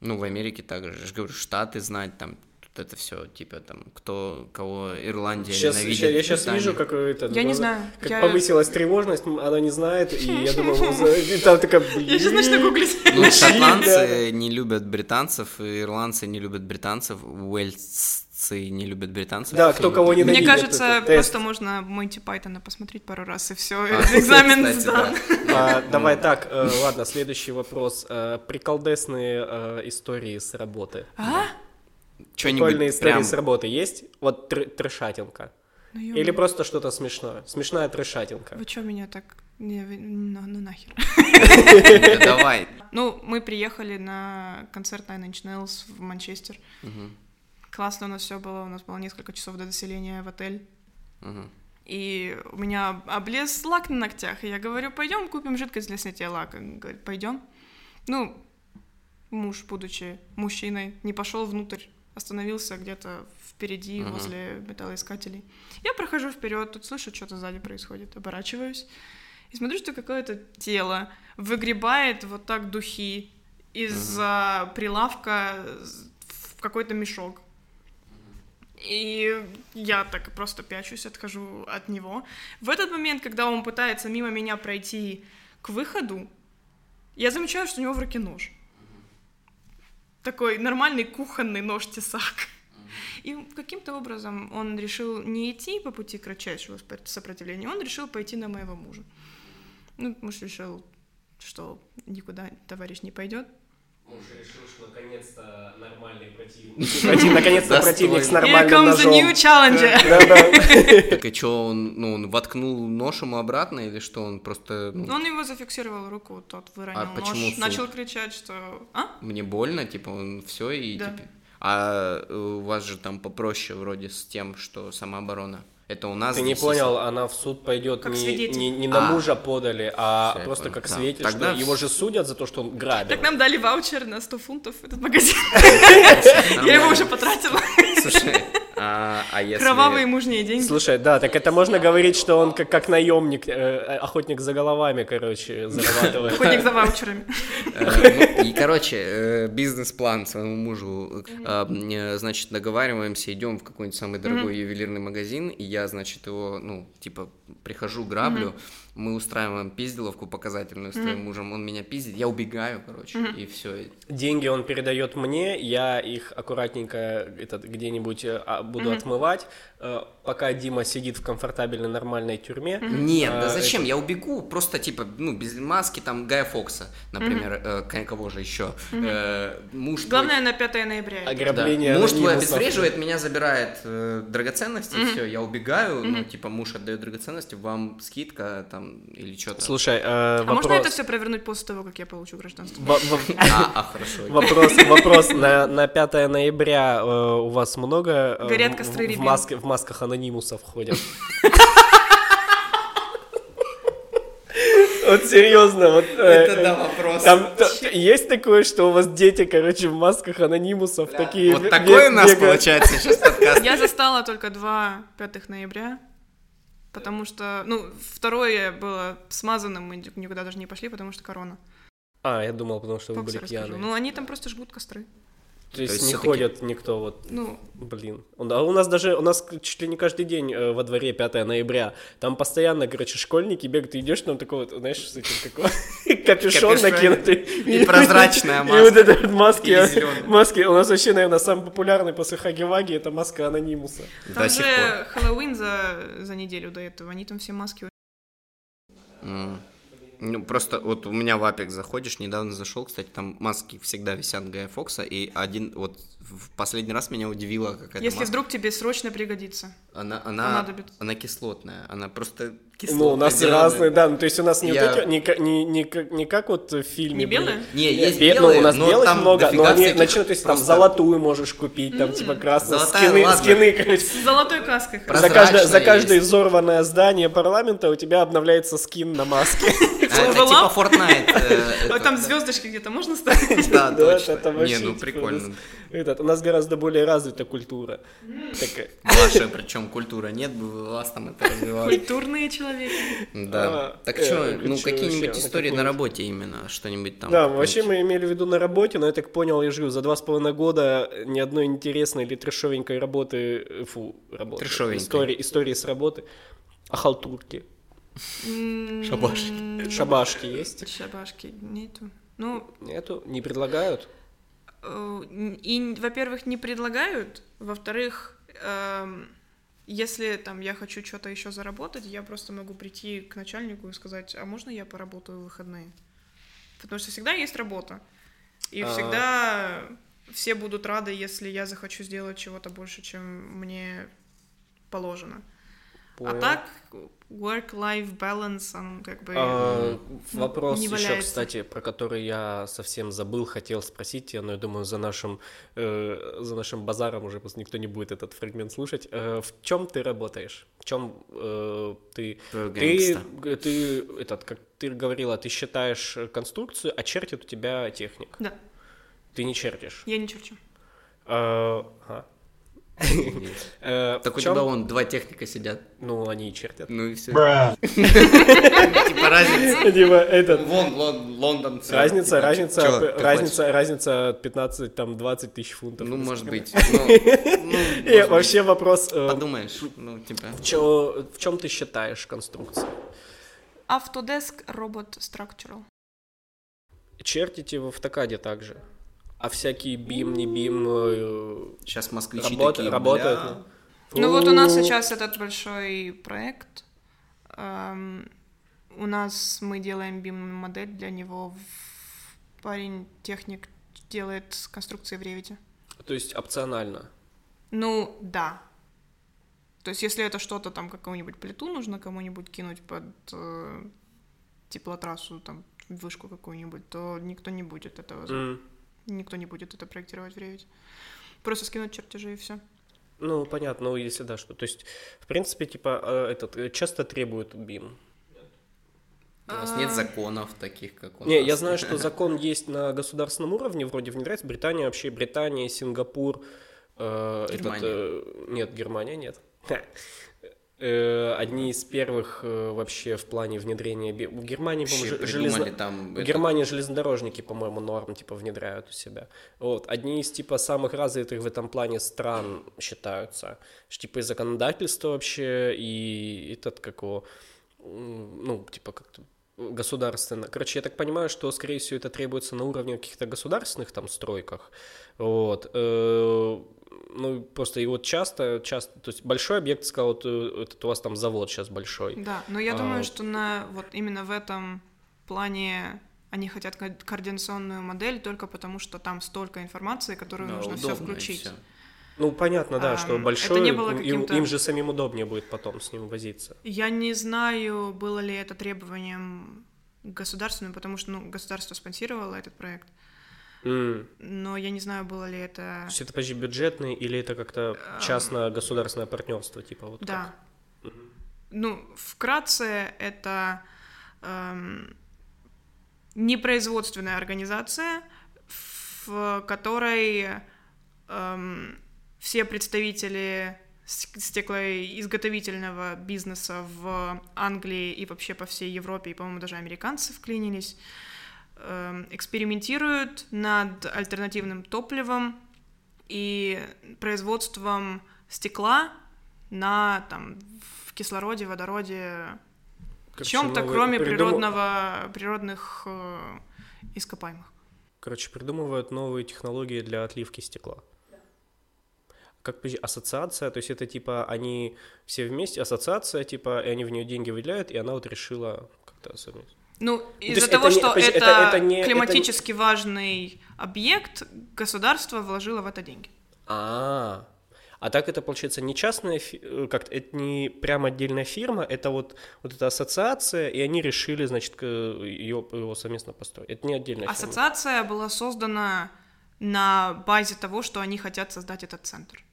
Ну, в Америке также. Я же говорю, штаты знать, там, это все, типа, там, кто, кого Ирландия Сейчас, ненавидит. я сейчас Британия. вижу, как это... Я не ну, знаю. Как Я- повысилась тревожность, она не знает, и я думаю, ну, там такая, Я сейчас начну гуглить. Ну, Да. шотландцы не любят британцев, ирландцы не любят британцев, уэльсцы не любят британцев. Да, кто кого не Мне кажется, просто можно Монти Пайтона посмотреть пару раз, и все, А, экзамен сдан. да. А, Давай так, э, ладно, следующий вопрос. Э, Приколдесные э, истории с работы. А? Что-нибудь Прикольные истории прям... с работы есть? Вот тр- трешатинка. Ну, Или ё-моё. просто что-то смешное? Смешная трешатинка. Вы что меня так... Не, ну, ну нахер. Да Давай. Ну, мы приехали на концерт Nine Inch Nails в Манчестер. Классно у нас все было, у нас было несколько часов до заселения в отель. И у меня облез лак на ногтях, и я говорю, пойдем купим жидкость для снятия лака. Он Говорит, пойдем. Ну, муж, будучи мужчиной, не пошел внутрь, остановился где-то впереди, Мгм. возле металлоискателей. Я прохожу вперед, тут слышу, что-то сзади происходит, оборачиваюсь и смотрю, что какое-то тело выгребает вот так духи из-за прилавка в какой-то мешок. И я так просто пячусь, отхожу от него. В этот момент, когда он пытается мимо меня пройти к выходу, я замечаю, что у него в руке нож. Такой нормальный кухонный нож-тесак. И каким-то образом он решил не идти по пути кратчайшего сопротивления, он решил пойти на моего мужа. Ну, муж решил, что никуда товарищ не пойдет. Муж решил, что наконец-то нормальный противник. Наконец-то противник с Here нормальным comes the new ножом. challenger. Так и что, он, ну, он воткнул нож ему обратно, или что, он просто, ну, Он его зафиксировал руку, тот выронил А нож, начал кричать, что... А? мне больно, типа, он все и типа... А у вас же там попроще вроде с тем, что самооборона. Это у нас Ты не понял, она в суд пойдет Как не, свидетель. не, не на А. мужа подали, а Всё, я просто понял. как Да. свидетель, Тогда что его же судят за то, что он грабил. Так нам дали ваучер на 100 фунтов в этот магазин. Я его уже потратила. Слушай, а, а если... Кровавые мужние деньги. Слушай, да, так это можно говорить, что он как, как наемник, э, охотник за головами, короче, зарабатывает. Охотник за ваучерами. И, короче, э, бизнес-план своему мужу. Э, э, Значит, договариваемся, идем в какой-нибудь самый дорогой ювелирный магазин, и я, значит, его, ну, типа, прихожу, граблю, мы устраиваем пизделовку показательную с твоим мужем, он меня пиздит, я убегаю, короче, и все. Деньги он передает мне, я их аккуратненько этот, где-нибудь э, а, буду отмывать, э, пока Дима сидит в комфортабельной нормальной тюрьме. Нет, да А, зачем? Я убегу, просто типа, ну, без маски, там, Гая Фокса, например, э, к- кого же еще? Э, Муж твой- Главное на 5 ноября. Да. Ограбление Муж твой обезвреживает, меня забирает э, драгоценности, все, я убегаю, ну, типа, муж отдает драгоценности, вам скидка там или что-то. Слушай, э, А вопрос... можно это все провернуть после того, как я получу гражданство? Во- во- А, а, хорошо. Вопрос, вопрос на, на 5 ноября э, у вас много э, Горят в- костры в, рябин. в масках анонимусов ходят? Вот серьезно, вот э, Это да, вопрос. там есть такое, что у вас дети, короче, в масках анонимусов такие. Вот такой у нас получается сейчас подкаст. Я застала только два 5 ноября, потому что, ну, второе было смазанным, мы никуда даже не пошли, потому что корона. А, я думал, потому что вы Фоксы были расскажу. пьяные. Ну, они там просто жгут костры. То есть, есть не ходят никто вот. Ну, Блин. А у нас даже, у нас чуть ли не каждый день э, во дворе 5 ноября. Там постоянно, короче, школьники бегают, ты идешь, там такой вот, знаешь, с этим такой капюшон накинутый. И прозрачная И вот маска. это вот маски, Или зелёная. маски. У нас вообще, наверное, самый популярный после Хаги-Ваги это маска анонимуса. Там же. Хэллоуин за, за неделю до этого, они там все маски... Ну, просто вот у меня в Апек заходишь, недавно зашел, кстати, там маски всегда висят Гая Фокса, и один, вот в последний раз меня удивила какая-то Если маска. вдруг тебе срочно пригодится. Она, она, понадобится. она кислотная, она просто Ну, у нас разные, да, ну, то есть у нас не, Я- вот эти, не, ка- не, не, как- не как вот в фильме. Не были. белые? Не, Нет, есть бе- белые, ну, у нас но белых там много, но они начинают, то есть там просто- золотую можешь купить, там типа красную, Золотая, скины, ладно. скины, короче. С золотой каской. За каждое, за каждое есть. взорванное здание парламента у тебя обновляется скин на маске. А, Это типа? Fortnite. э, это- там звездочки где-то можно ставить? Да, Да, точно. Не, ну типа, прикольно. Этот, у нас гораздо более развита культура. Такая. Ваша, причем культура нет бы у вас там это развивалось. Культурные человеки. Да. А, Так э, что, ну какие-нибудь истории на работе именно, что-нибудь там. Да, вообще мы имели в виду на работе, но я так понял, я живу за два с половиной года ни одной интересной или трешовенькой работы, э, фу, работы, Трешовенькой. истории, с работы, а халтурки, М, Шабашки. шабашки есть? Шабашки нету. Ну, Нету, не предлагают? э, и, во-первых, не предлагают, во-вторых, эм, если там я хочу что-то еще заработать, я просто могу прийти к начальнику и сказать, а можно я поработаю в выходные? Потому что всегда есть работа. И А. всегда все будут рады, если я захочу сделать чего-то больше, чем мне положено. Понял. А так, work-life balance, он как бы... А, ну, вопрос не еще, кстати, про который я совсем забыл, хотел спросить тебя, но я думаю, за нашим, э, за нашим базаром уже просто никто не будет этот фрагмент слушать. Э, в чем ты работаешь? В чем э, ты... Про Ты, г- ты, этот, как ты говорила, ты считаешь э, конструкцию, а чертит у тебя техник. Да, Ты не чертишь. я не черчу. А. Э, Так у тебя вон два техника сидят. Ну, они и чертят. Ну и все. Типа разница. Типа, этот, Вон, Лон- Лондон. Разница, Типа, разница, ты разница, разница 15, там, 20 тысяч фунтов. хочешь? Ну, может быть. Ну, ну, И вообще вопрос, э. Подумаешь. Ну, типа. в чем ты считаешь конструкцию? Autodesk Robot Structural. Чертите в автокаде также? А всякие бим, не бим, э, Сейчас москвичи Работа- такие, работает. бля. Ну вот у нас сейчас этот большой проект. Эм, у нас мы делаем BIM-модель для него. Парень, техник, делает конструкции в ревите. То есть опционально. Ну, да. То есть, если это что-то там, какую-нибудь плиту нужно кому-нибудь кинуть под э, теплотрассу, там, вышку какую-нибудь, то никто не будет этого, М. никто не будет это проектировать в ревите. Просто скинуть чертежи и все. Ну, понятно, ну, если да, что. То есть, в принципе, типа, э, этот, э, часто требуют бим. У вас нет законов таких, как у Не, нас. я знаю, что закон есть на государственном уровне, вроде внедряется. Британия вообще, Британия, Сингапур, э, этот, Германия. э, нет, Германия нет. Э, Одни из первых э, вообще в плане внедрения... В Германии, по-моему, железно- там... В это- Германии железнодорожники, по-моему, норм типа внедряют у себя. Вот. Одни из типа самых развитых в этом плане стран считаются. Типа и законодательство вообще, и этот как его, ну, типа как-то государственно. Короче, я так понимаю, что, скорее всего, это требуется на уровне каких-то государственных там стройках. Вот. Э, Ну, просто и вот часто, часто, то есть большой объект, сказал, вот э, этот у вас там завод сейчас большой. Да, но я А, думаю, что на вот именно в этом плане они хотят ко- координационную модель только потому, что там столько информации, которую Да, нужно все включить. всё. Ну, понятно, да, что Ам, это большой, не было им- им, же самим удобнее будет потом с ним возиться. Я не знаю, было ли это требованием государственным, потому что ну, государство спонсировало этот проект, М. но я не знаю, было ли это... То есть это, подожди, бюджетный или это как-то частно-государственное партнерство, типа вот Да. как? Ну, вкратце, это эм, непроизводственная организация, в которой эм, все представители стеклоизготовительного бизнеса в Англии и вообще по всей Европе, и, по-моему, даже американцы вклинились, эм, экспериментируют над альтернативным топливом и производством стекла на там в кислороде, водороде, Короче, чем-то, кроме придуму- природного, природных э, ископаемых. Короче, придумывают новые технологии для отливки стекла. Как ассоциация, то есть это типа они все вместе, ассоциация, типа, и они в нее деньги выделяют, и она вот решила как-то особенно. Ну, из-за есть того, это не- что подожди, это, это- это не- это не- климатически важный объект, государство вложило в это деньги. А, А так это, получается, не частная, э, как это не прям отдельная фирма, это вот, вот эта ассоциация, и они решили, значит, ее, его совместно построить. Это не отдельная фирма. Ассоциация была создана на базе того, что они хотят создать этот центр.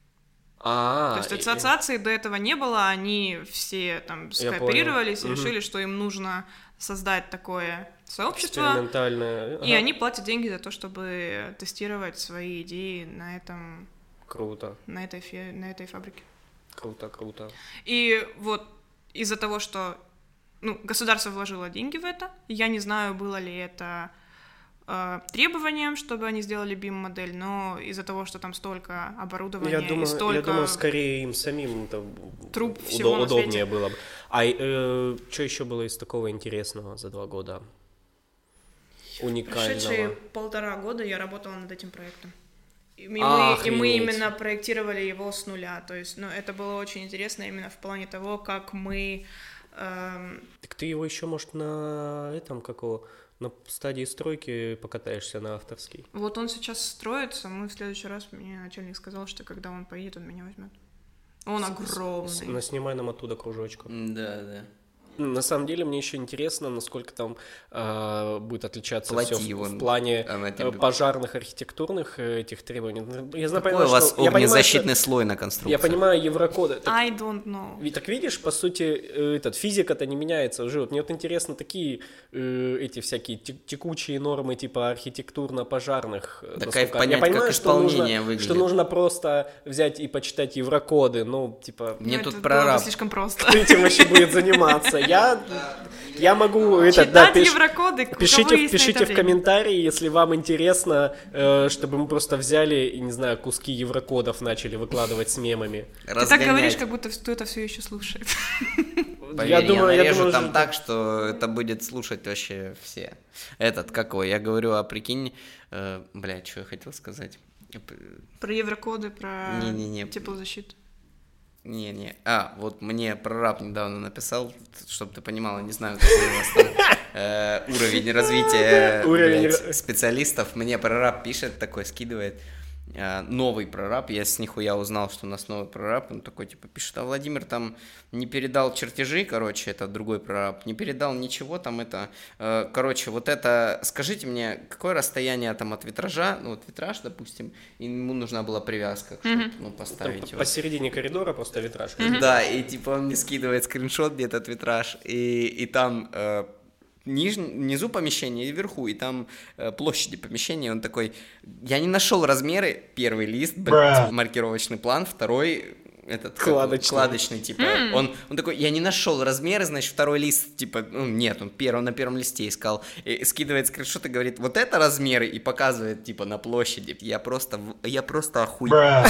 А, То есть и- ассоциации до этого не было, они все там скооперировались и. Мгм. решили, что им нужно создать такое сообщество, экспериментальная. и Ага. они платят деньги за то, чтобы тестировать свои идеи на этом, Круто, на этой, фе- на этой фабрике. круто, круто. И вот из-за того, что ну, государство вложило деньги в это, я не знаю, было ли это э, требованием, чтобы они сделали BIM-модель, но из-за того, что там столько оборудования Я и думаю, столько... я думаю, скорее им самим это всего на удобнее было бы. А что еще было из такого интересного за два года? Прошедшие Уникального. полтора года я работала над этим проектом. И мы, Охренеть. и мы именно проектировали его с нуля. То есть, ну, это было очень интересно именно в плане того, как мы... эм, Так ты его еще, может, на этом, как его, на стадии стройки покатаешься на авторский. вот он сейчас строится, мы в следующий раз, мне начальник сказал, что когда он поедет, он меня возьмет. Он С- огромный. Наснимай нам оттуда кружочку. Да, да. На самом деле мне еще интересно, насколько там э, будет отличаться Плати все в, в плане э, тебе- пожарных архитектурных э, этих требований. Ну, Я знаю, Какой понимаю, у вас что- я понимаю, огнезащитный что- слой на конструкции? Я понимаю еврокоды. Так, I don't know. так видишь, по сути, э, этот физика-то не меняется уже. Вот мне вот интересно такие э, эти всякие те- текучие нормы типа архитектурно-пожарных. э, Да насколько- кайф Я понять, понимаю, как что нужно- выглядит. Что нужно просто взять и почитать еврокоды, ну, типа... Мне Ну, тут прораб. слишком просто. Кто этим вообще будет заниматься? Я, я могу это, Читать да, пиш- еврокоды, пишите, пишите в комментарии, если вам интересно, э, чтобы мы просто взяли, и, не знаю, куски еврокодов начали выкладывать с мемами. Ты так Разгонять. говоришь, как будто кто-то все еще слушает. Поверь, я я, думаю, я думаю, там что- так, что это будет слушать вообще все. Этот, как его, я говорю, а прикинь, э, блядь, что я хотел сказать? Про еврокоды, про Не-не-не. теплозащиту. Не-не. А, вот мне прораб недавно написал, чтобы ты понимала, не знаю, какой у вас там э, уровень развития блядь, специалистов. Мне прораб пишет, такой скидывает. Э, Новый прораб, я с нихуя узнал, что у нас новый прораб, он такой, типа, пишет, а Владимир там не передал чертежи, короче, это другой прораб, не передал ничего там, это, э, короче, вот это, скажите мне, какое расстояние там от витража, ну, вот витраж, допустим, ему нужна была привязка, чтобы, ну, Там поставить его. посередине коридора просто витраж. Да, и типа он мне скидывает скриншот, где этот витраж, и, и там э, ниж- внизу помещения и вверху, и там э, площади помещения, он такой, я не нашел размеры, первый лист, блядь, маркировочный план, второй этот как Кладочный. кладочный, типа, он, он такой, я не нашел размеры, значит, второй лист, типа, ну, нет, он первый, на первом листе искал, и скидывает скриншот и говорит, вот это размеры, и показывает, типа, на площади, я просто, я просто охуел.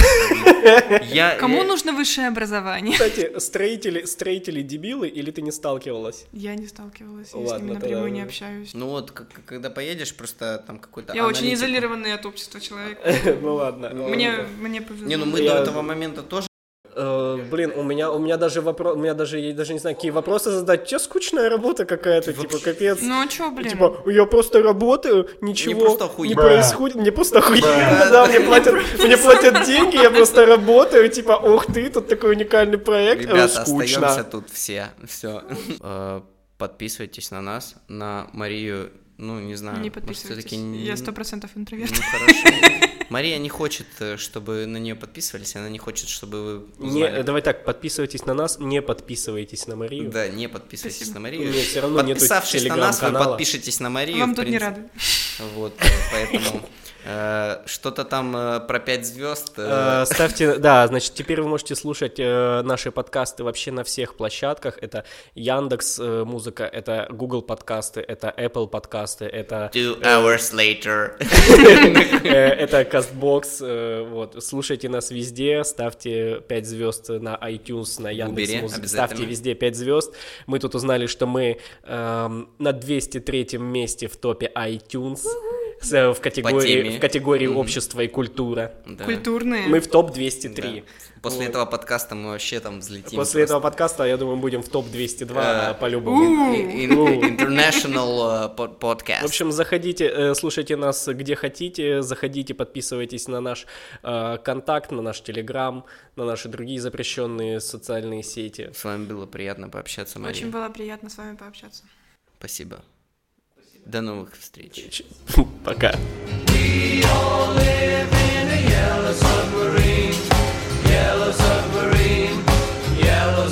Я, Кому я- нужно высшее образование? Кстати, строители, строители дебилы или ты не сталкивалась? Я не сталкивалась, я с ними тогда- напрямую не общаюсь. Ну вот, к- к- когда поедешь, просто там какой-то Я очень аналитику. изолированный от общества человек. Ну ладно. Мне, мне повезло. Не, ну мы до этого момента тоже Э, блин, у меня, у меня даже вопрос, у меня даже, я даже не знаю, какие вопросы задать. Че скучная работа какая-то, типа, капец. Ну а чё, блин? Типа, я просто работаю, ничего просто не охуенно. происходит, мне просто охуенно, да, мне платят, мне платят деньги, я просто работаю, типа, ух ты, тут такой уникальный проект, э, Ребята, скучно. остаемся тут все. Все. Подписывайтесь на нас, на Марию. Ну, не знаю. не может, подписывайтесь. не- Я сто процентов интроверт. Ну. Мария не хочет, э, чтобы на нее подписывались, она не хочет, чтобы вы Не, узнали. э, давай так, подписывайтесь на нас, не подписывайтесь на Марию. Да, не подписывайтесь Спасибо. на Марию. Мне всё равно нету Подписавшись на нас, вы подпишитесь на Марию. Вам тут не рады. Вот, э, поэтому э, что-то там э, про пять звезд. Ставьте, да, значит, теперь вы можете слушать наши подкасты вообще на всех площадках. Это Яндекс Музыка, это Google подкасты, это Apple подкасты, это Two hours later. это Castbox. Вот, слушайте нас везде, ставьте 5 звезд на iTunes, на Яндекс Музыке, ставьте везде 5 звезд. Мы тут узнали, что мы эм, на 203 месте в топе iTunes. С- в категории, в категории Мгм. общество и культура. Да. Культурные. Мы в топ-203. Да. После Вот. этого подкаста мы вообще там взлетим. После этого просто. подкаста, я думаю, будем в топ-202 Э, по-любому. International э, podcast. В общем, заходите, э, слушайте нас где хотите, заходите, подписывайтесь на наш э, контакт, на наш телеграм, на наши другие запрещенные социальные сети. С вами было приятно пообщаться, Мария. Очень было приятно с вами пообщаться. Спасибо. До новых встреч. Пока. Yellow submarine, yellow